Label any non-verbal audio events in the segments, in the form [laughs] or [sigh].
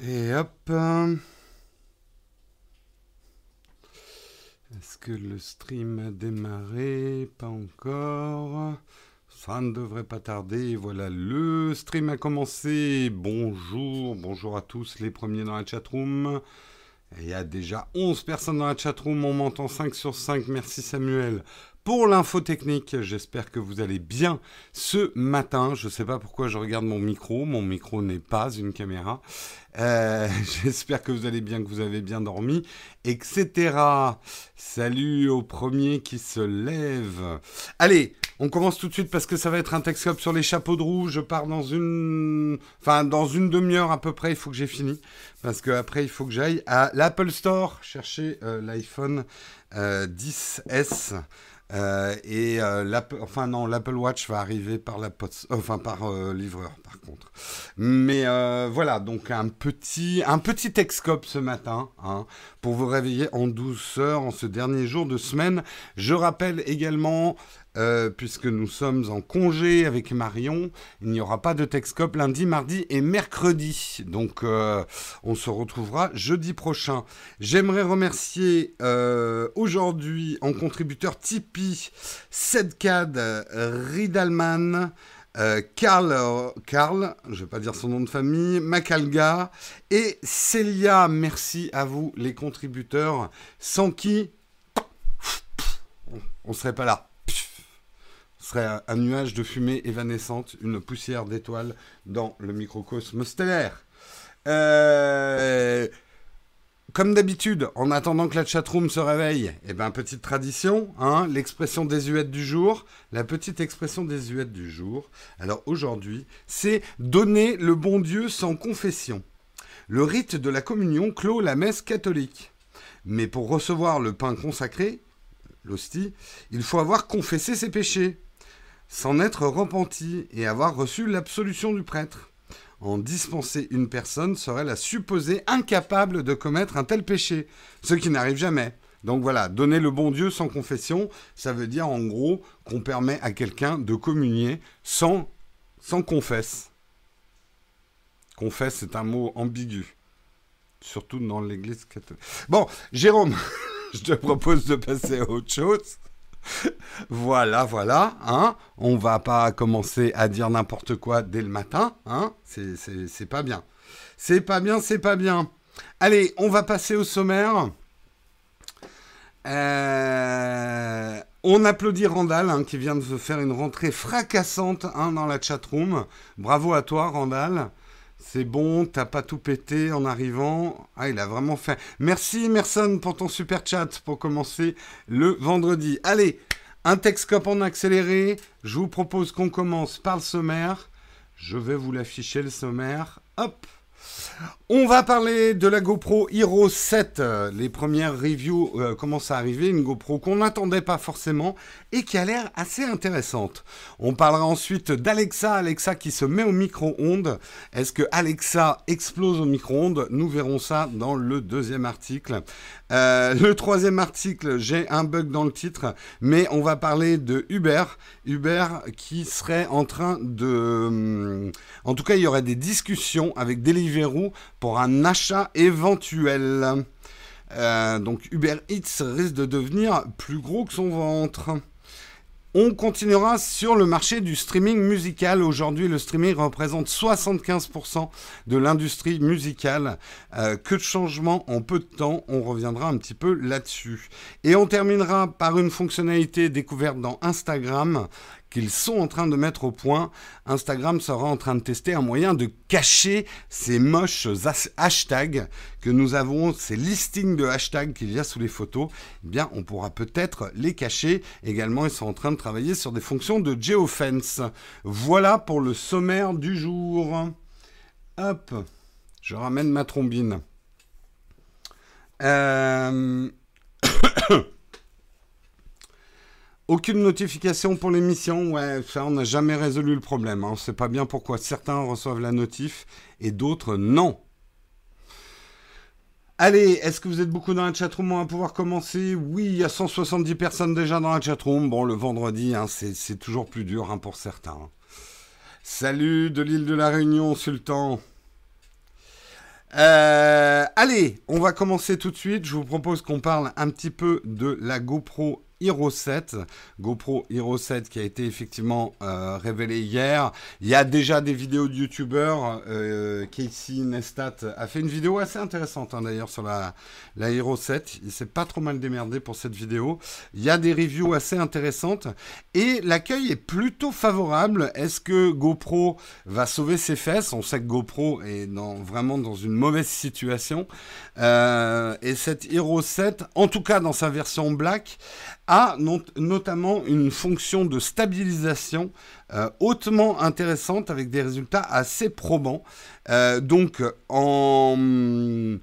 Et hop. Est-ce que le stream a démarré? Pas encore. Ça ne devrait pas tarder. Voilà, le stream a commencé. Bonjour, bonjour à tous les premiers dans la chatroom. Il y a déjà 11 personnes dans la chatroom. On m'entend 5 sur 5. Merci Samuel pour l'info technique. J'espère que vous allez bien ce matin. Je ne sais pas pourquoi je regarde mon micro. Mon micro n'est pas une caméra. Euh, [laughs] j'espère que vous allez bien, que vous avez bien dormi, etc. Salut au premier qui se lève. Allez, on commence tout de suite parce que ça va être un texte sur les chapeaux de roue. Je pars dans une, enfin dans une demi-heure à peu près. Il faut que j'ai fini parce que après il faut que j'aille à l'Apple Store chercher euh, l'iPhone 10s. Euh, euh, et euh, enfin non, l'Apple Watch va arriver par la poste, enfin par euh, livreur par contre. Mais voilà, donc un petit, un petit Texcope ce matin, hein, pour vous réveiller en douceur en ce dernier jour de semaine. Je rappelle également euh, puisque nous sommes en congé avec Marion. Il n'y aura pas de Texcop lundi, mardi et mercredi. Donc euh, on se retrouvera jeudi prochain. J'aimerais remercier euh, aujourd'hui en contributeur Tipeee Sedcad Ridalman. Karl, Karl, je ne vais pas dire son nom de famille, Macalga et Célia. Merci à vous les contributeurs, sans qui on ne serait pas là serait un nuage de fumée évanescente, une poussière d'étoiles dans le microcosme stellaire. Euh, comme d'habitude, en attendant que la chatroom se réveille, eh ben, petite tradition, hein, l'expression désuète du jour. La petite expression désuète du jour. Alors aujourd'hui, c'est donner le bon Dieu sans confession. Le rite de la communion clôt la messe catholique. Mais pour recevoir le pain consacré, l'hostie, il faut avoir confessé ses péchés s'en être repenti et avoir reçu l'absolution du prêtre. En dispenser une personne serait la supposer incapable de commettre un tel péché, ce qui n'arrive jamais. Donc voilà, donner le bon Dieu sans confession, ça veut dire en gros qu'on permet à quelqu'un de communier sans, sans confesse. Confesse, c'est un mot ambigu, surtout dans l'église catholique. Bon, Jérôme, [laughs] je te propose de passer à autre chose [laughs] voilà, voilà, hein. On va pas commencer à dire n'importe quoi dès le matin, hein. C'est pas bien. C'est pas bien, c'est pas bien. Allez, on va passer au sommaire. Euh, on applaudit Randall, hein, qui vient de faire une rentrée fracassante hein, dans la chatroom. Bravo à toi, Randall. C'est bon, t'as pas tout pété en arrivant. Ah, il a vraiment fait. Merci, Merson, pour ton super chat pour commencer le vendredi. Allez, un Texcope en accéléré. Je vous propose qu'on commence par le sommaire. Je vais vous l'afficher le sommaire. Hop on va parler de la GoPro Hero 7. Les premières reviews euh, commencent à arriver. Une GoPro qu'on n'attendait pas forcément et qui a l'air assez intéressante. On parlera ensuite d'Alexa. Alexa qui se met au micro-ondes. Est-ce que Alexa explose au micro-ondes? Nous verrons ça dans le deuxième article. Euh, le troisième article, j'ai un bug dans le titre, mais on va parler de Uber. Uber qui serait en train de... Hum, en tout cas, il y aurait des discussions avec Deliveroo pour un achat éventuel. Euh, donc Uber Eats risque de devenir plus gros que son ventre. On continuera sur le marché du streaming musical. Aujourd'hui, le streaming représente 75% de l'industrie musicale. Euh, que de changements en peu de temps. On reviendra un petit peu là-dessus. Et on terminera par une fonctionnalité découverte dans Instagram qu'ils sont en train de mettre au point. Instagram sera en train de tester un moyen de cacher ces moches hashtags que nous avons, ces listings de hashtags qu'il y a sous les photos. Eh bien, on pourra peut-être les cacher. Également, ils sont en train de travailler sur des fonctions de geofence. Voilà pour le sommaire du jour. Hop, je ramène ma trombine. Euh... Aucune notification pour l'émission, ouais, ça on n'a jamais résolu le problème. Hein. On ne sait pas bien pourquoi certains reçoivent la notif et d'autres non. Allez, est-ce que vous êtes beaucoup dans la chatroom On va pouvoir commencer? Oui, il y a 170 personnes déjà dans la chatroom. Bon, le vendredi, hein, c'est toujours plus dur hein, pour certains. Salut de l'île de la Réunion, Sultan. Euh, allez, on va commencer tout de suite. Je vous propose qu'on parle un petit peu de la GoPro Hero 7, GoPro Hero 7 qui a été effectivement euh, révélé hier. Il y a déjà des vidéos de youtubeurs. Euh, Casey Nestat a fait une vidéo assez intéressante hein, d'ailleurs sur la, la Hero 7. Il s'est pas trop mal démerdé pour cette vidéo. Il y a des reviews assez intéressantes et l'accueil est plutôt favorable. Est-ce que GoPro va sauver ses fesses? On sait que GoPro est vraiment dans une mauvaise situation. Euh, et cette Hero 7, en tout cas dans sa version black, a notamment une fonction de stabilisation euh, hautement intéressante avec des résultats assez probants. Euh, donc, en, euh,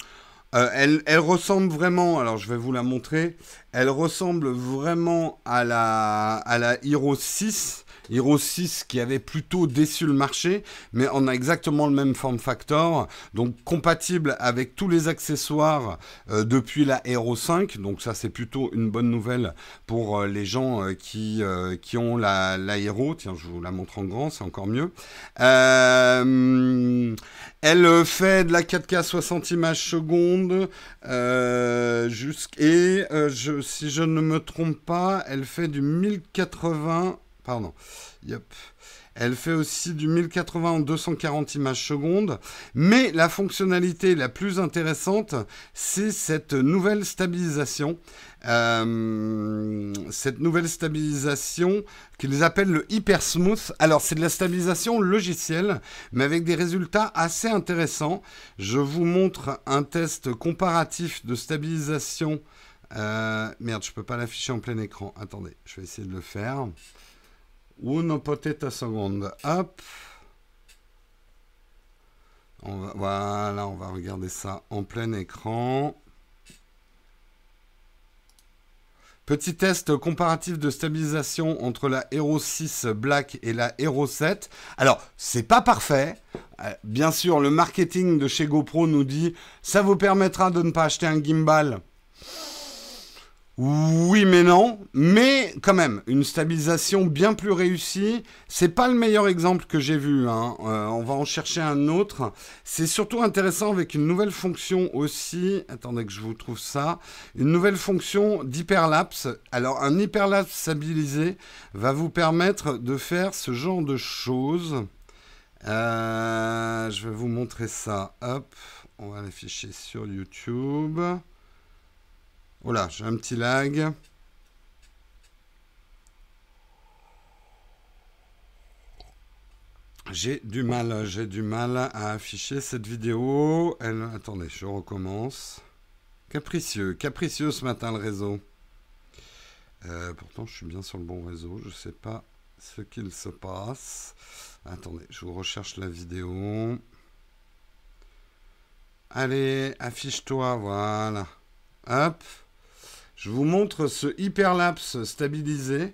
elle, elle, ressemble vraiment, alors je vais vous la montrer, elle ressemble vraiment à la, à la Hero 6 Hero 6 qui avait plutôt déçu le marché, mais on a exactement le même form factor, donc compatible avec tous les accessoires euh, depuis la Hero 5, donc ça c'est plutôt une bonne nouvelle pour euh, les gens euh, qui, qui ont la, la Hero, tiens je vous la montre en grand, c'est encore mieux. elle fait de la 4K 60 images secondes, et si je ne me trompe pas, elle fait du 1080 Pardon. Yep. Elle fait aussi du 1080 en 240 images secondes. Mais la fonctionnalité la plus intéressante, c'est cette nouvelle stabilisation. Euh, cette nouvelle stabilisation qu'ils appellent le Hyper Smooth. Alors, c'est de la stabilisation logicielle, mais avec des résultats assez intéressants. Je vous montre un test comparatif de stabilisation. Euh, merde, je peux pas l'afficher en plein écran. Attendez, je vais essayer de le faire. Uno poteta seconde. Hop. On va, voilà, on va regarder ça en plein écran. Petit test comparatif de stabilisation entre la Hero 6 Black et la Hero 7. Alors, c'est pas parfait. Euh, bien sûr, le marketing de chez GoPro nous dit ça vous permettra de ne pas acheter un gimbal oui, mais non. Mais quand même, une stabilisation bien plus réussie. C'est pas le meilleur exemple que j'ai vu. Hein. Euh, on va en chercher un autre. C'est surtout intéressant avec une nouvelle fonction aussi. Attendez que je vous trouve ça. Une nouvelle fonction d'hyperlapse. Alors, un hyperlapse stabilisé va vous permettre de faire ce genre de choses. Euh, je vais vous montrer ça. Hop, on va l'afficher sur YouTube. Oh là, j'ai un petit lag. J'ai du mal, j'ai du mal à afficher cette vidéo. Attendez, je recommence. Capricieux, capricieux ce matin le réseau. Euh, pourtant, je suis bien sur le bon réseau. Je ne sais pas ce qu'il se passe. Attendez, je vous recherche la vidéo. Allez, affiche-toi, voilà. Hop. Je vous montre ce hyperlapse stabilisé.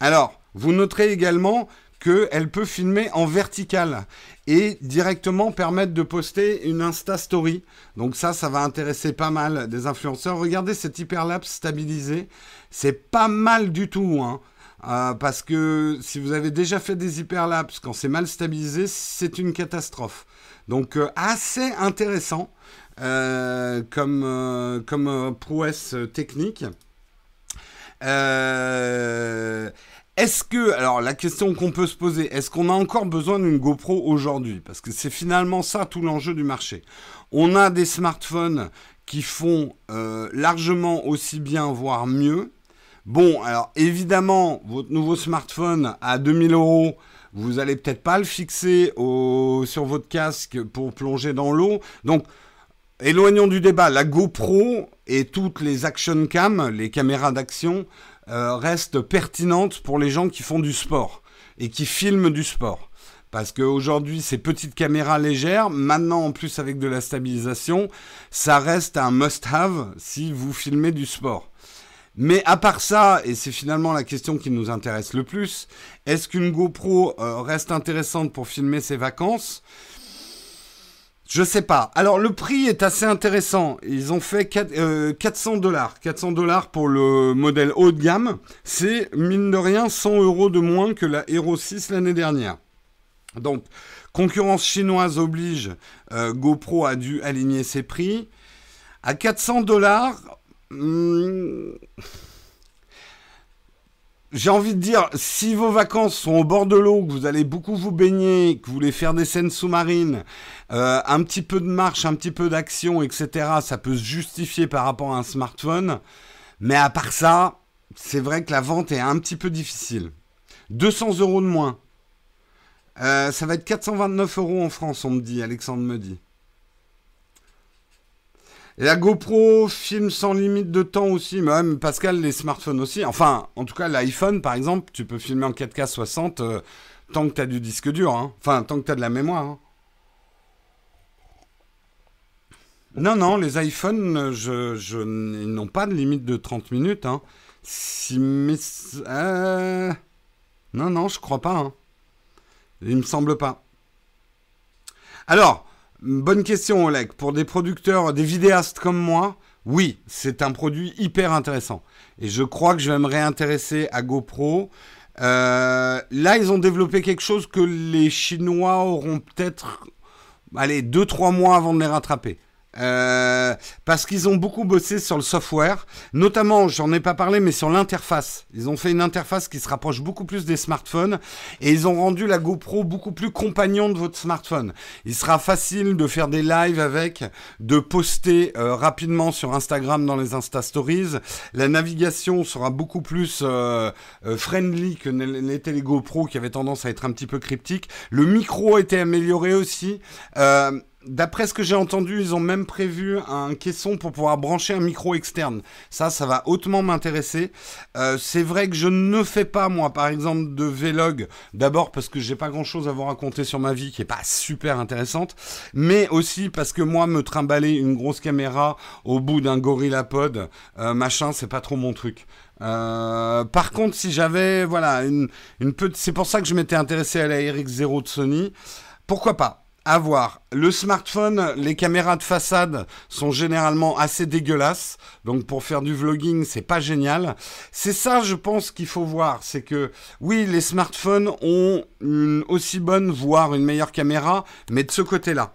Alors, vous noterez également qu'elle peut filmer en vertical et directement permettre de poster une Insta Story. Donc ça, ça va intéresser pas mal des influenceurs. Regardez cet hyperlapse stabilisé. C'est pas mal du tout. Hein. Euh, parce que si vous avez déjà fait des hyperlapses, quand c'est mal stabilisé, c'est une catastrophe. Donc euh, assez intéressant. Euh, comme, euh, comme euh, prouesse technique. est-ce que, alors la question qu'on peut se poser, est-ce qu'on a encore besoin d'une GoPro aujourd'hui? Parce que c'est finalement ça tout l'enjeu du marché. On a des smartphones qui font largement aussi bien, voire mieux. Bon, alors évidemment, votre nouveau smartphone à 2000 euros, vous allez peut-être pas le fixer sur votre casque pour plonger dans l'eau. Donc, Éloignons du débat. La GoPro et toutes les action cam, les caméras d'action, euh, restent pertinentes pour les gens qui font du sport et qui filment du sport. Parce qu'aujourd'hui, ces petites caméras légères, maintenant en plus avec de la stabilisation, ça reste un must-have si vous filmez du sport. Mais à part ça, et c'est finalement la question qui nous intéresse le plus, est-ce qu'une GoPro euh, reste intéressante pour filmer ses vacances? Je sais pas. Alors le prix est assez intéressant. Ils ont fait 400 euh, dollars. 400 dollars pour le modèle haut de gamme. C'est mine de rien 100 euros de moins que la Hero 6 l'année dernière. Donc, concurrence chinoise oblige, euh, GoPro a dû aligner ses prix. À 400 dollars, hmm, j'ai envie de dire, si vos vacances sont au bord de l'eau, que vous allez beaucoup vous baigner, que vous voulez faire des scènes sous-marines, euh, un petit peu de marche, un petit peu d'action, etc., ça peut se justifier par rapport à un smartphone. Mais à part ça, c'est vrai que la vente est un petit peu difficile. 200 euros de moins. Euh, ça va être 429 euros en France, on me dit, Alexandre me dit. La GoPro filme sans limite de temps aussi, même Pascal, les smartphones aussi. Enfin, en tout cas, l'iPhone, par exemple, tu peux filmer en 4K 60 euh, tant que tu as du disque dur. Hein. Enfin, tant que tu as de la mémoire. Hein. Non, non, les iPhones, je, je, ils n'ont pas de limite de 30 minutes. Hein. Si, euh, Non, non, je crois pas. Hein. Il me semble pas. Alors, bonne question, Oleg. Pour des producteurs, des vidéastes comme moi, oui, c'est un produit hyper intéressant. Et je crois que je vais me réintéresser à GoPro. Euh, là, ils ont développé quelque chose que les Chinois auront peut-être, allez, 2-3 mois avant de les rattraper. Euh, parce qu'ils ont beaucoup bossé sur le software, notamment, j'en ai pas parlé, mais sur l'interface. Ils ont fait une interface qui se rapproche beaucoup plus des smartphones et ils ont rendu la GoPro beaucoup plus compagnon de votre smartphone. Il sera facile de faire des lives avec, de poster euh, rapidement sur Instagram dans les Insta Stories. La navigation sera beaucoup plus euh, friendly que n'étaient les GoPro qui avaient tendance à être un petit peu cryptiques. Le micro a été amélioré aussi. D'après ce que j'ai entendu, ils ont même prévu un caisson pour pouvoir brancher un micro externe. Ça, ça va hautement m'intéresser. Euh, c'est vrai que je ne fais pas, moi, par exemple, de vlog. D'abord parce que j'ai pas grand chose à vous raconter sur ma vie qui est pas super intéressante. Mais aussi parce que moi, me trimballer une grosse caméra au bout d'un gorillapod, euh, machin, c'est pas trop mon truc. Euh, par contre, si j'avais, voilà, une, une petite, c'est pour ça que je m'étais intéressé à la RX0 de Sony. Pourquoi pas? Avoir le smartphone, les caméras de façade sont généralement assez dégueulasses, donc pour faire du vlogging, c'est pas génial. C'est ça, je pense qu'il faut voir, c'est que oui, les smartphones ont une aussi bonne, voire une meilleure caméra, mais de ce côté-là.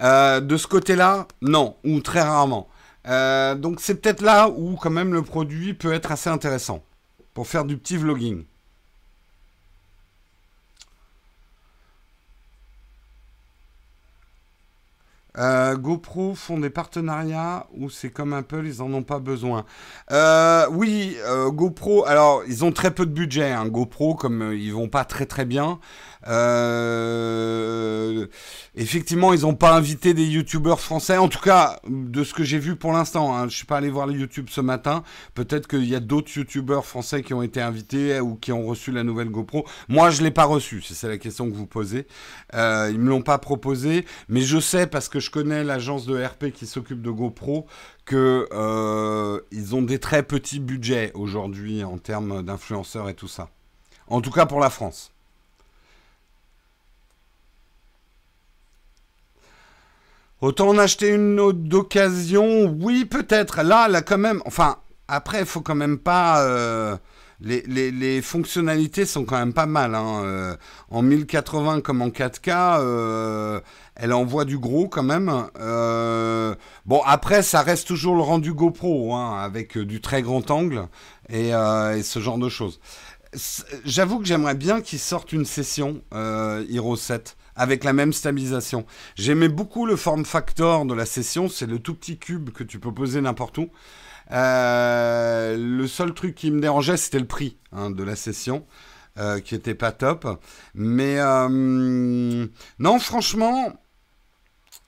Euh, de ce côté-là, non, ou très rarement. Euh, donc c'est peut-être là où quand même le produit peut être assez intéressant pour faire du petit vlogging. Euh, GoPro font des partenariats où c'est comme Apple, ils en ont pas besoin. Euh, oui, euh, GoPro, alors ils ont très peu de budget. Hein, GoPro, comme ils vont pas très très bien. Effectivement, ils n'ont pas invité des youtubeurs français. En tout cas, de ce que j'ai vu pour l'instant, hein, je suis pas allé voir les YouTube ce matin. Peut-être qu'il y a d'autres youtubeurs français qui ont été invités ou qui ont reçu la nouvelle GoPro. Moi, je l'ai pas reçu. Si c'est la question que vous posez, ils me l'ont pas proposé, mais je sais parce que je connais l'agence de RP qui s'occupe de GoPro que euh, ils ont des très petits budgets aujourd'hui en termes d'influenceurs et tout ça. En tout cas pour la France. Autant en acheter une autre d'occasion, oui, peut-être. Là, là, quand même. Enfin, après, il faut quand même pas. Euh, les, fonctionnalités sont quand même pas mal. Hein. Euh, en 1080 comme en 4K, euh, elle envoie du gros quand même. bon, après, ça reste toujours le rendu GoPro, hein, avec du très grand angle et, et ce genre de choses. J'avoue que j'aimerais bien qu'ils sortent une session Hero 7 avec la même stabilisation. J'aimais beaucoup le form factor de la session, c'est le tout petit cube que tu peux poser n'importe où. Euh, le seul truc qui me dérangeait, c'était le prix hein, de la session, euh, qui était pas top. Mais euh, non, franchement,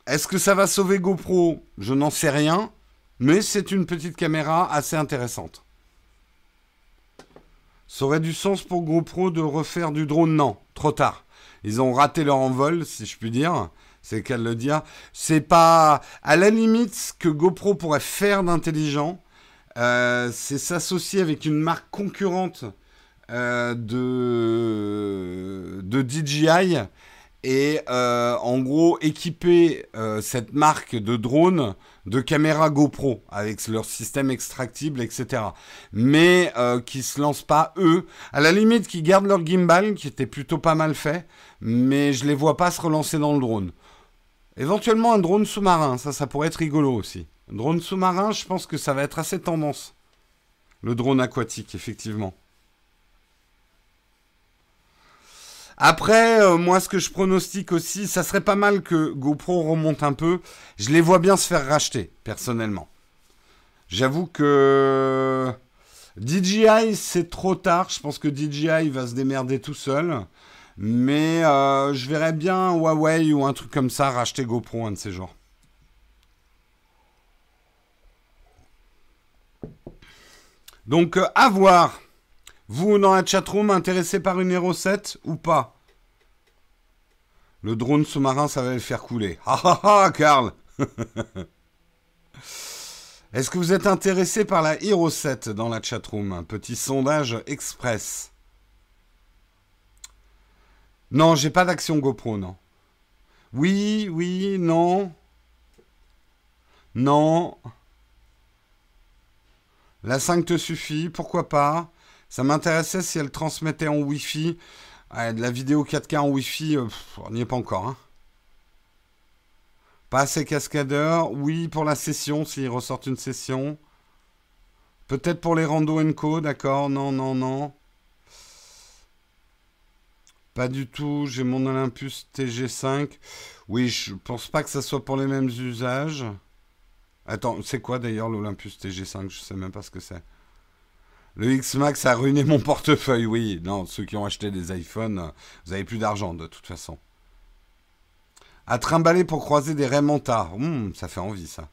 est-ce que ça va sauver GoPro? Je n'en sais rien, mais c'est une petite caméra assez intéressante. Ça aurait du sens pour GoPro de refaire du drone Non, trop tard. Ils ont raté leur envol, si je puis dire. C'est qu'à le dire. C'est pas. À la limite, ce que GoPro pourrait faire d'intelligent, c'est s'associer avec une marque concurrente euh, de, de DJI et euh, en gros équiper euh, cette marque de drone de caméras GoPro avec leur système extractible, etc. Mais euh, qui se lancent pas eux, à la limite qui gardent leur gimbal qui était plutôt pas mal fait, mais je les vois pas se relancer dans le drone. Éventuellement un drone sous-marin, ça ça pourrait être rigolo aussi. Drone sous-marin, je pense que ça va être assez tendance. Le drone aquatique, effectivement. Après, euh, moi, ce que je pronostique aussi, ça serait pas mal que GoPro remonte un peu. Je les vois bien se faire racheter, personnellement. J'avoue que DJI, c'est trop tard. Je pense que DJI va se démerder tout seul. Mais euh, je verrais bien Huawei ou un truc comme ça racheter GoPro un de ces jours. Donc, euh, à voir. Vous, dans la chatroom, intéressé par une Hero 7 ou pas? Le drone sous-marin, ça va le faire couler. Ah ah ah, Karl [laughs] Est-ce que vous êtes intéressé par la Hero 7 dans la chatroom? Un petit sondage express. Non, j'ai pas d'action GoPro, non. Oui, oui, non. Non. La 5 te suffit, pourquoi pas? Ça m'intéressait si elle transmettait en Wi-Fi. de la vidéo 4K en Wi-Fi, euh, on n'y est pas encore. Hein. Pas assez cascadeur. Oui, pour la session, s'il ressortent une session. Peut-être pour les rando co, d'accord. Non, non, non. Pas du tout. J'ai mon Olympus TG5. Oui, je pense pas que ça soit pour les mêmes usages. Attends, c'est quoi d'ailleurs l'Olympus TG5 Je sais même pas ce que c'est. Le X-Max a ruiné mon portefeuille, oui. Non, ceux qui ont acheté des iPhones, vous avez plus d'argent de toute façon. À trimballer pour croiser des Raymontards. Hum, ça fait envie, ça.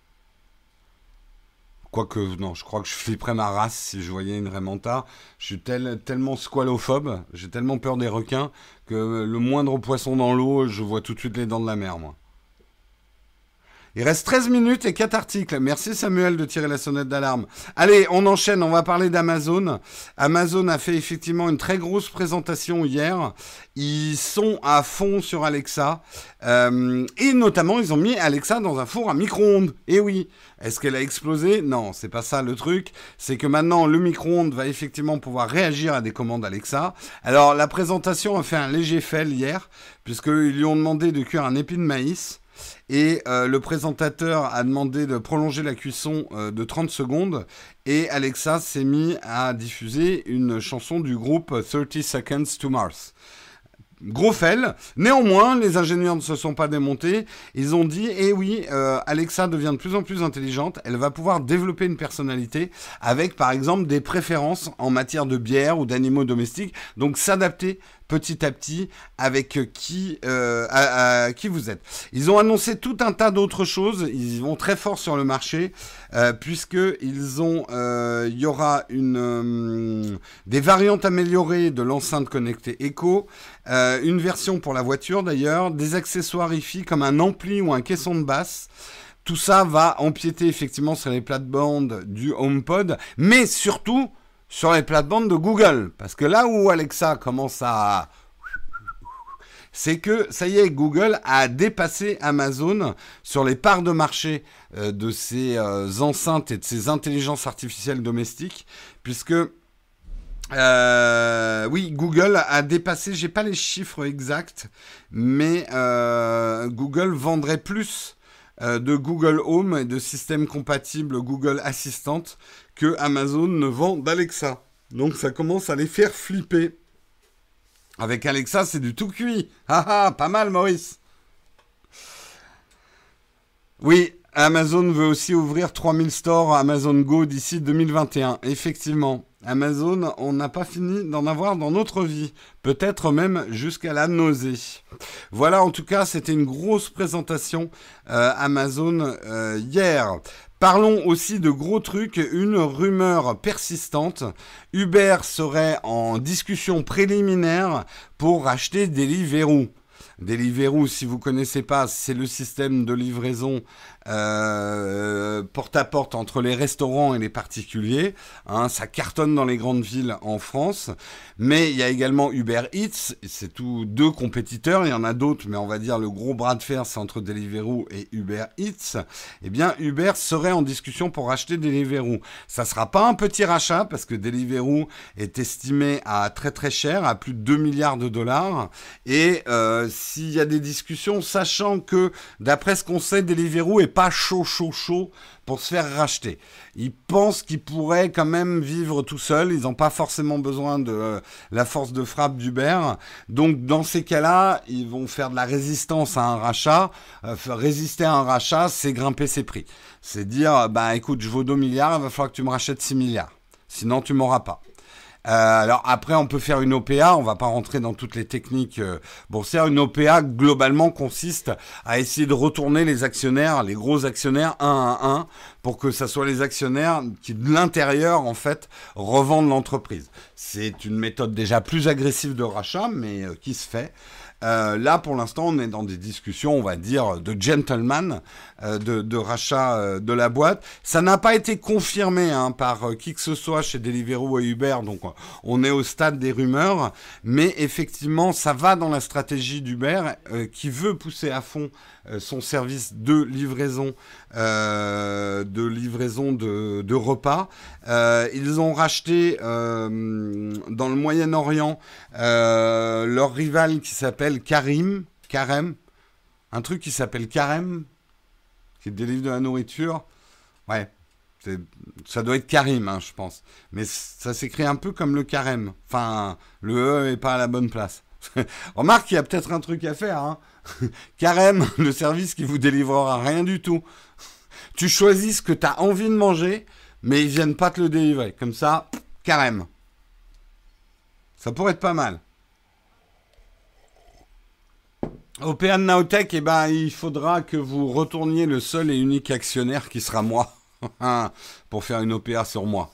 Quoique, non, je crois que je flipperais ma race si je voyais une Raymontard. Je suis tellement squalophobe, j'ai tellement peur des requins, que le moindre poisson dans l'eau, je vois tout de suite les dents de la mer, moi. Il reste 13 minutes et 4 articles. Merci Samuel de tirer la sonnette d'alarme. Allez, on enchaîne, on va parler d'Amazon. Amazon a fait effectivement une très grosse présentation hier. Ils sont à fond sur Alexa. Euh, et notamment, ils ont mis Alexa dans un four à micro-ondes. Et oui, est-ce qu'elle a explosé? Non, c'est pas ça le truc. C'est que maintenant, le micro-ondes va effectivement pouvoir réagir à des commandes Alexa. Alors, la présentation a fait un léger fail hier, puisqu'ils lui ont demandé de cuire un épi de maïs. Et euh, le présentateur a demandé de prolonger la cuisson euh, de 30 secondes. Et Alexa s'est mis à diffuser une chanson du groupe 30 Seconds to Mars. Gros fail. Néanmoins, les ingénieurs ne se sont pas démontés. Ils ont dit, eh oui, euh, Alexa devient de plus en plus intelligente. Elle va pouvoir développer une personnalité avec, par exemple, des préférences en matière de bière ou d'animaux domestiques. Donc, s'adapter petit à petit avec qui, euh, qui vous êtes. Ils ont annoncé tout un tas d'autres choses. Ils vont très fort sur le marché euh, puisque ils ont, euh, il y aura une euh, des variantes améliorées de l'enceinte connectée Echo, une version pour la voiture d'ailleurs, des accessoires IFI comme un ampli ou un caisson de basse. Tout ça va empiéter effectivement sur les plates-bandes du HomePod, mais surtout sur les plates-bandes de Google. Parce que là où Alexa commence à... C'est que, ça y est, Google a dépassé Amazon sur les parts de marché euh, de ces euh, enceintes et de ces intelligences artificielles domestiques, puisque... Euh, oui, Google a dépassé, j'ai pas les chiffres exacts, mais Google vendrait plus de Google Home et de systèmes compatibles Google Assistant que Amazon ne vend d'Alexa. Donc ça commence à les faire flipper. Avec Alexa, c'est du tout cuit. Ah ah, pas mal, Maurice. Oui, Amazon veut aussi ouvrir 3000 stores Amazon Go d'ici 2021. Effectivement, Amazon, on n'a pas fini d'en avoir dans notre vie. Peut-être même jusqu'à la nausée. Voilà, en tout cas, c'était une grosse présentation euh, Amazon euh, hier. Parlons aussi de gros trucs, une rumeur persistante. Uber serait en discussion préliminaire pour racheter Deliveroo. Deliveroo, si vous connaissez pas, c'est le système de livraison porte à porte entre les restaurants et les particuliers. Hein, ça cartonne dans les grandes villes en France. Mais il y a également Uber Eats. C'est tous deux compétiteurs. Il y en a d'autres, mais on va dire le gros bras de fer, c'est entre Deliveroo et Uber Eats. Eh bien, Uber serait en discussion pour racheter Deliveroo. Ça sera pas un petit rachat parce que Deliveroo est estimé à très très cher, à plus de 2 milliards de dollars. Et euh, s'il y a des discussions, sachant que d'après ce qu'on sait, Deliveroo est pas chaud, chaud, chaud pour se faire racheter. Ils pensent qu'ils pourraient quand même vivre tout seuls. Ils n'ont pas forcément besoin de euh, la force de frappe d'Uber. Donc, dans ces cas-là, ils vont faire de la résistance à un rachat. Euh, résister à un rachat, c'est grimper ses prix. C'est dire, bah écoute, je vaux 2 milliards, il va falloir que tu me rachètes 6 milliards. Sinon, tu m'auras pas. Euh, alors après, on peut faire une OPA. On va pas rentrer dans toutes les techniques euh, boursières. Une OPA globalement consiste à essayer de retourner les actionnaires, les gros actionnaires, un à un, pour que ça soit les actionnaires qui de l'intérieur en fait revendent l'entreprise. C'est une méthode déjà plus agressive de rachat, mais euh, qui se fait. Euh, là, pour l'instant, on est dans des discussions, on va dire, de gentleman, euh, de, rachat euh, de la boîte. Ça n'a pas été confirmé hein, par qui que ce soit chez Deliveroo et Uber, donc on est au stade des rumeurs. Mais effectivement, ça va dans la stratégie d'Uber qui veut pousser à fond son service de livraison, de livraison de, repas. ils ont racheté dans le Moyen-Orient leur rival qui s'appelle Karim, Karem, un truc qui s'appelle Karem, qui délivre de la nourriture. Ouais, ça doit être Karim, hein, je pense. Mais ça s'écrit un peu comme le Karem. Enfin, le E est pas à la bonne place. [laughs] Remarque qu'il y a peut-être un truc à faire. Hein. [laughs] Carême, le service qui vous délivrera rien du tout. Tu choisis ce que tu as envie de manger, mais ils viennent pas te le délivrer. Comme ça, carême. Ça pourrait être pas mal. Au PA de Naotech, eh ben, il faudra que vous retourniez le seul et unique actionnaire qui sera moi, [laughs] pour faire une OPA sur moi.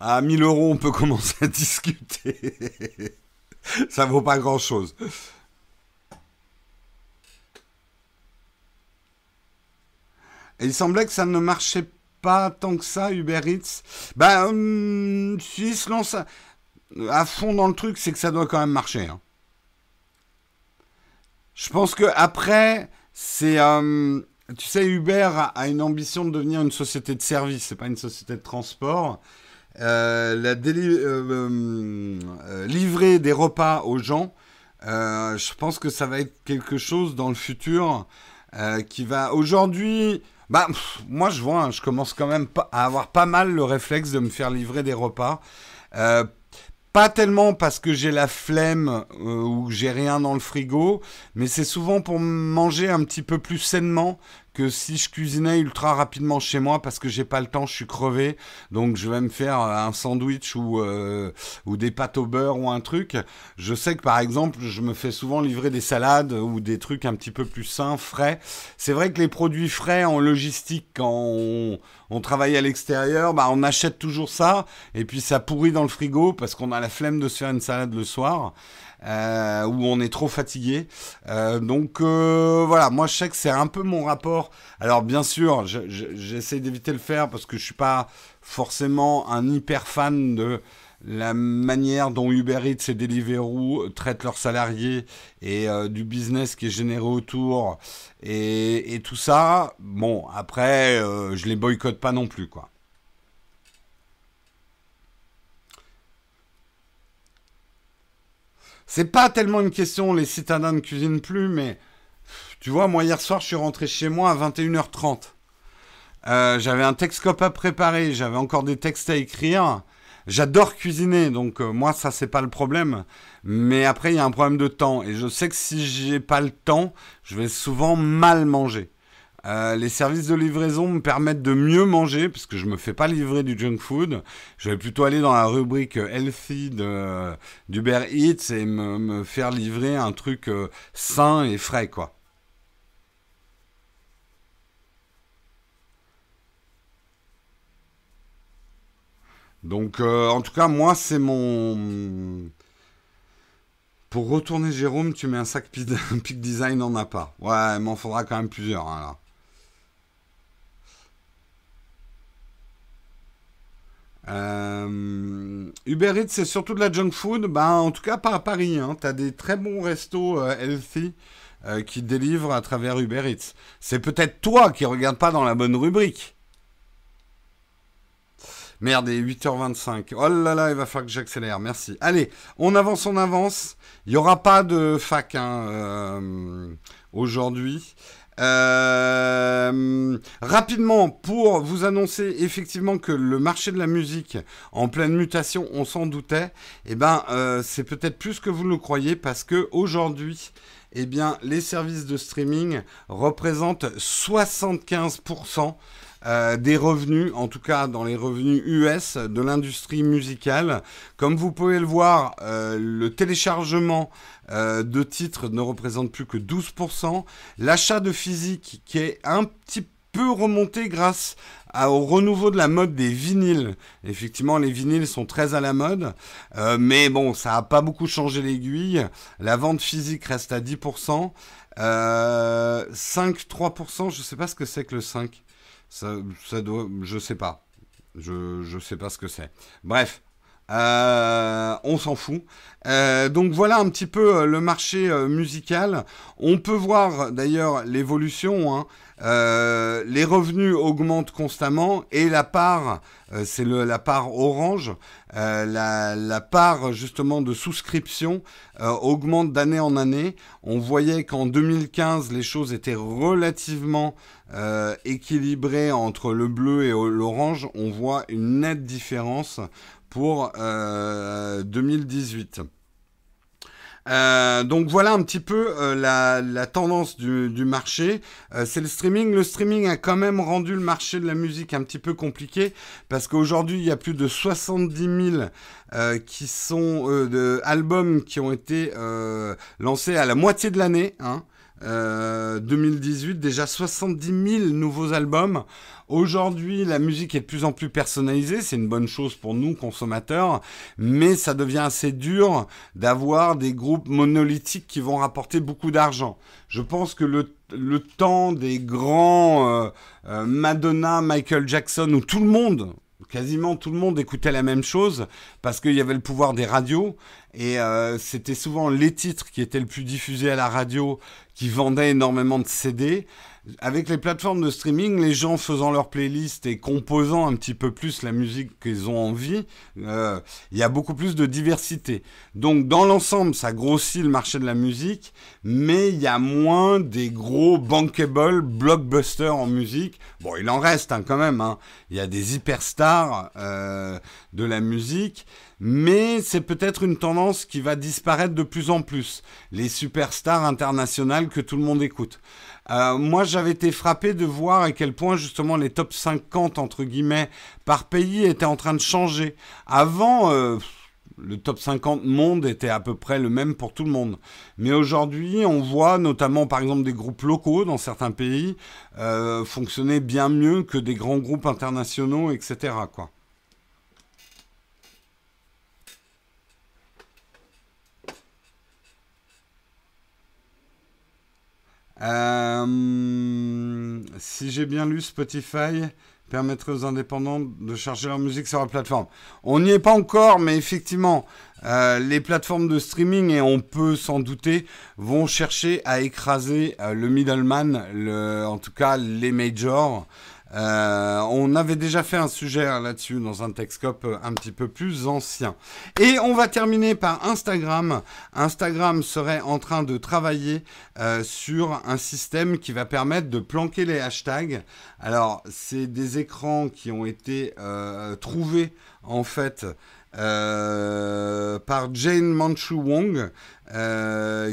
À 1000 euros, on peut commencer à discuter. [laughs] Ça vaut pas grand-chose. il semblait que ça ne marchait pas tant que ça, Uber Eats. Ben, hum, s'il se lance à fond dans le truc, c'est que ça doit quand même marcher. Hein. Je pense que après, c'est, euh, tu sais, Uber a, une ambition de devenir une société de service, c'est pas une société de transport. Euh, la euh, livrer des repas aux gens, je pense que ça va être quelque chose dans le futur qui va. Aujourd'hui, bah, moi je vois, hein, je commence quand même à avoir pas mal le réflexe de me faire livrer des repas. Pas tellement parce que j'ai la flemme euh, ou j'ai rien dans le frigo, mais c'est souvent pour manger un petit peu plus sainement que si je cuisinais ultra rapidement chez moi parce que j'ai pas le temps, je suis crevé, donc je vais me faire un sandwich ou euh, ou des pâtes au beurre ou un truc. Je sais que par exemple, je me fais souvent livrer des salades ou des trucs un petit peu plus sains, frais. C'est vrai que les produits frais en logistique quand on, on travaille à l'extérieur, bah on achète toujours ça et puis ça pourrit dans le frigo parce qu'on a la flemme de se faire une salade le soir. Euh, où on est trop fatigué. Euh, donc euh, voilà, moi je sais que c'est un peu mon rapport. Alors bien sûr, j'essaie d'éviter le faire parce que je suis pas forcément un hyper fan de la manière dont Uber Eats et Deliveroo traitent leurs salariés et du business qui est généré autour et, et tout ça. Bon, après, je les boycotte pas non plus, quoi. C'est pas tellement une question, les citadins ne cuisinent plus, mais tu vois, moi hier soir, je suis rentré chez moi à 21h30. Euh, j'avais un texte à préparer, j'avais encore des textes à écrire. J'adore cuisiner, donc euh, moi ça c'est pas le problème. Mais après il y a un problème de temps et je sais que si j'ai pas le temps, je vais souvent mal manger. Euh, les services de livraison me permettent de mieux manger parce que je me fais pas livrer du junk food. Je vais plutôt aller dans la rubrique healthy d'Uber Eats et me, faire livrer un truc euh, sain et frais quoi. Donc, euh, en tout cas, moi, c'est mon. Pour retourner Jérôme, tu mets un sac Peak [laughs] Design, on n'a pas. Ouais, il m'en faudra quand même plusieurs. Hein, là. Euh, Uber Eats, c'est surtout de la junk food. Ben, en tout cas, pas à Paris. Hein. Tu as des très bons restos euh, healthy euh, qui délivrent à travers Uber Eats. C'est peut-être toi qui regarde pas dans la bonne rubrique. Merde, il est 8h25. Oh là là, il va falloir que j'accélère. Merci. Allez, on avance, on avance. Il n'y aura pas de fac hein, aujourd'hui. Euh, rapidement, pour vous annoncer effectivement que le marché de la musique en pleine mutation, on s'en doutait, eh ben, euh, c'est peut-être plus que vous le croyez parce que aujourd'hui, eh bien, les services de streaming représentent 75% euh, des revenus, en tout cas dans les revenus US de l'industrie musicale. Comme vous pouvez le voir, euh, le téléchargement euh, de titres ne représente plus que 12%. L'achat de physique qui est un petit peu remonté grâce au renouveau de la mode des vinyles. Effectivement, les vinyles sont très à la mode, mais bon, ça n'a pas beaucoup changé l'aiguille. La vente physique reste à 10%. 5-3%, je ne sais pas ce que c'est que le 5. Ça, ça doit, je sais pas. Je, je sais pas ce que c'est. Bref, euh, on s'en fout. Euh, donc voilà un petit peu euh, le marché musical. On peut voir d'ailleurs l'évolution. Hein. Les revenus augmentent constamment et la part, c'est la part orange, la, la, part justement de souscription augmente d'année en année. On voyait qu'en 2015 les choses étaient relativement équilibrées entre le bleu et l'orange. On voit une nette différence pour 2018. Euh, euh, donc voilà un petit peu euh, la, tendance du, marché. c'est le streaming. Le streaming a quand même rendu le marché de la musique un petit peu compliqué parce qu'aujourd'hui il y a plus de 70 000 qui sont de albums qui ont été lancés à la moitié de l'année. Hein. 2018, déjà 70 000 nouveaux albums. Aujourd'hui, la musique est de plus en plus personnalisée, c'est une bonne chose pour nous, consommateurs, mais ça devient assez dur d'avoir des groupes monolithiques qui vont rapporter beaucoup d'argent. Je pense que le, le temps des grands euh, euh, Madonna, Michael Jackson, où tout le monde, quasiment tout le monde écoutait la même chose parce qu'il y avait le pouvoir des radios et euh, c'était souvent les titres qui étaient le plus diffusés à la radio qui vendaient énormément de CD avec les plateformes de streaming, les gens faisant leur playlist et composant un petit peu plus la musique qu'ils ont envie, euh, il y a beaucoup plus de diversité. Donc dans l'ensemble, ça grossit le marché de la musique, mais il y a moins des gros bankable blockbusters en musique. Bon, il en reste hein, quand même. Hein. Il y a des hyperstars euh, de la musique. Mais c'est peut-être une tendance qui va disparaître de plus en plus. Les superstars internationales que tout le monde écoute. Euh, moi, j'avais été frappé de voir à quel point justement les top 50 entre guillemets par pays étaient en train de changer. Avant, euh, le top 50 monde était à peu près le même pour tout le monde. Mais aujourd'hui, on voit notamment par exemple des groupes locaux dans certains pays euh, fonctionner bien mieux que des grands groupes internationaux, etc. Quoi. Euh, si j'ai bien lu, Spotify permettrait aux indépendants de charger leur musique sur la plateforme. On n'y est pas encore, mais effectivement, euh, les plateformes de streaming, et on peut s'en douter, vont chercher à écraser euh, le middleman, le, en tout cas les majors. Euh, on avait déjà fait un sujet là-dessus dans un Texcope euh, un petit peu plus ancien. Et on va terminer par Instagram. Instagram serait en train de travailler euh, sur un système qui va permettre de planquer les hashtags. Alors, c'est des écrans qui ont été trouvés en fait par Jane Manchu Wong,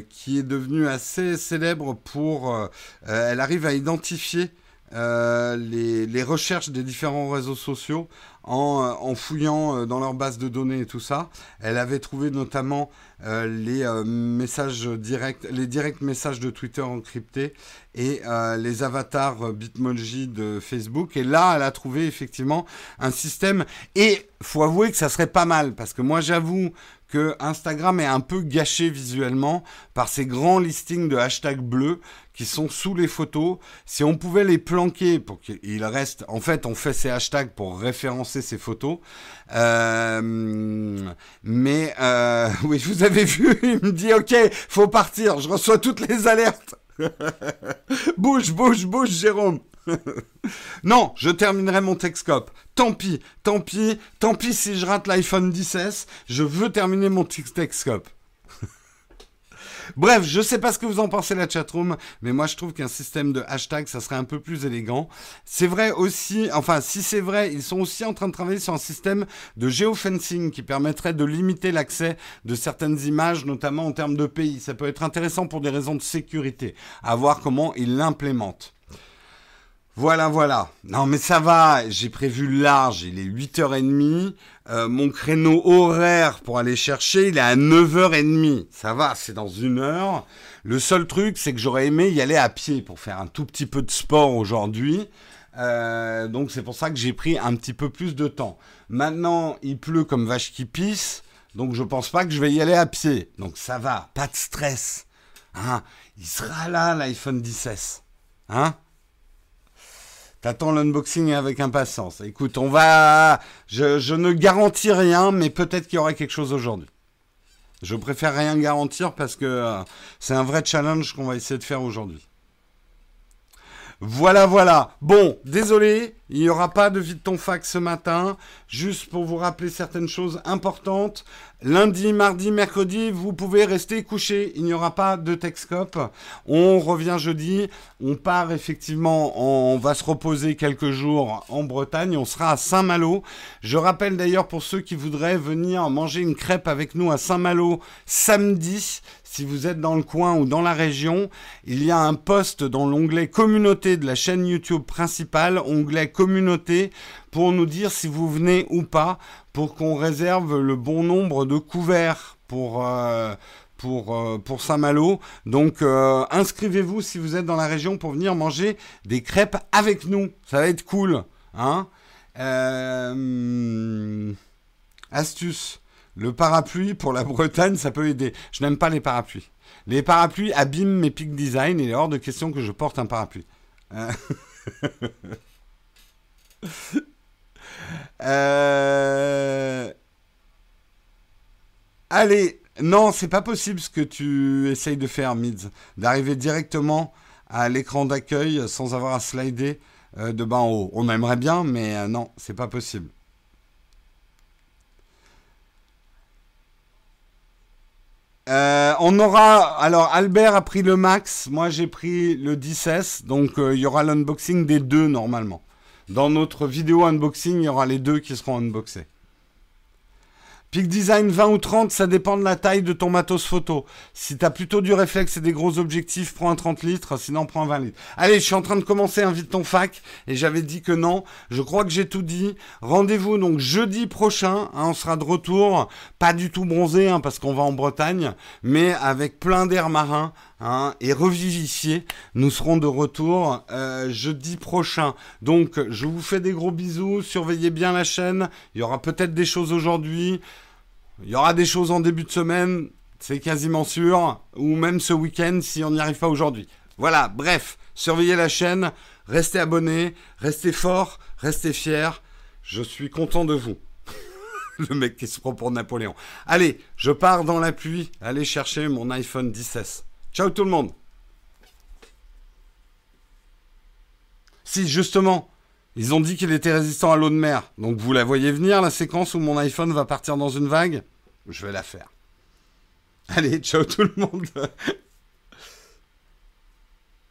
qui est devenue assez célèbre pour... elle arrive à identifier euh, les, recherches des différents réseaux sociaux en, fouillant dans leur base de données et tout ça. Elle avait trouvé notamment les messages directs, les directs messages de Twitter encryptés et les avatars Bitmoji de Facebook. Et là, elle a trouvé effectivement un système. Et faut avouer que ça serait pas mal parce que moi, j'avoue que Instagram est un peu gâché visuellement par ces grands listings de hashtags bleus qui sont sous les photos. Si on pouvait les planquer pour qu'il reste, en fait, on fait ces hashtags pour référencer ces photos. Euh, mais euh, [laughs] oui, vous avez vu, [laughs] il me dit OK, faut partir. Je reçois toutes les alertes. [laughs] bouge, bouge, bouge, Jérôme. non, je terminerai mon Texcope. Tant pis, tant pis, tant pis si je rate l'iPhone 10 Je veux terminer mon Texcope. Bref, je sais pas ce que vous en pensez la chatroom, mais moi je trouve qu'un système de hashtag, ça serait un peu plus élégant. C'est vrai aussi, enfin si c'est vrai, ils sont aussi en train de travailler sur un système de geofencing qui permettrait de limiter l'accès de certaines images, notamment en termes de pays. Ça peut être intéressant pour des raisons de sécurité, à voir comment ils l'implémentent. Voilà, voilà. Non, mais ça va, j'ai prévu large, il est 8h30. Euh, mon créneau horaire pour aller chercher, il est à 9h30. Ça va, c'est dans une heure. Le seul truc, c'est que j'aurais aimé y aller à pied pour faire un tout petit peu de sport aujourd'hui. Euh, donc c'est pour ça que j'ai pris un petit peu plus de temps. Maintenant, il pleut comme vache qui pisse, donc je pense pas que je vais y aller à pied. Donc ça va, pas de stress. Hein il sera là, l'iPhone 16. Hein T'attends l'unboxing avec impatience. Écoute, on va. Je, ne garantis rien, mais peut-être qu'il y aura quelque chose aujourd'hui. Je préfère rien garantir parce que euh, c'est un vrai challenge qu'on va essayer de faire aujourd'hui. Voilà, voilà. Bon, désolé, il n'y aura pas de vide ton fax ce matin. Juste pour vous rappeler certaines choses importantes. Lundi, mardi, mercredi, vous pouvez rester couché. Il n'y aura pas de Texcope. On revient jeudi. On part effectivement, on va se reposer quelques jours en Bretagne. On sera à Saint-Malo. Je rappelle d'ailleurs pour ceux qui voudraient venir manger une crêpe avec nous à Saint-Malo samedi, si vous êtes dans le coin ou dans la région, il y a un post dans l'onglet communauté de la chaîne YouTube principale, onglet communauté, pour nous dire si vous venez ou pas, pour qu'on réserve le bon nombre de couverts pour... Euh, euh, Saint-Malo. Donc euh, inscrivez-vous si vous êtes dans la région pour venir manger des crêpes avec nous. Ça va être cool. Hein astuce. Le parapluie pour la [laughs] Bretagne, ça peut aider. Je n'aime pas les parapluies. Les parapluies abîment mes pics design. Il est hors de question que je porte un parapluie. Euh. [laughs] Euh. Allez, non, c'est pas possible ce que tu essayes de faire, Mids. D'arriver directement à l'écran d'accueil sans avoir à slider euh, de bas en haut. On aimerait bien, mais non, c'est pas possible. Euh, on aura. Alors, Albert a pris le max, moi j'ai pris le 10S, donc euh, il y aura l'unboxing des deux normalement. Dans notre vidéo unboxing, il y aura les deux qui seront unboxés. Peak Design 20 ou 30, ça dépend de la taille de ton matos photo. Si tu as plutôt du réflexe et des gros objectifs, prends un 30 litres, sinon prends un 20 litres. Allez, je suis en train de commencer, invite ton fac, et j'avais dit que non. Je crois que j'ai tout dit. Rendez-vous donc jeudi prochain, hein, on sera de retour, pas du tout bronzé, hein, parce qu'on va en Bretagne, mais avec plein d'air marin, Hein, et revivifié. Nous serons de retour euh, jeudi prochain. Donc, je vous fais des gros bisous. Surveillez bien la chaîne. Il y aura peut-être des choses aujourd'hui. Il y aura des choses en début de semaine. C'est quasiment sûr. Ou même ce week-end si on n'y arrive pas aujourd'hui. Voilà, bref, surveillez la chaîne. Restez abonnés. Restez forts. Restez fiers. Je suis content de vous. [laughs] Le mec qui se prend pour Napoléon. Allez, je pars dans la pluie. Allez chercher mon iPhone 16. Ciao tout le monde. Si, justement, ils ont dit qu'il était résistant à l'eau de mer. Donc vous la voyez venir, la séquence où mon iPhone va partir dans une vague? Je vais la faire. Allez, ciao tout le monde.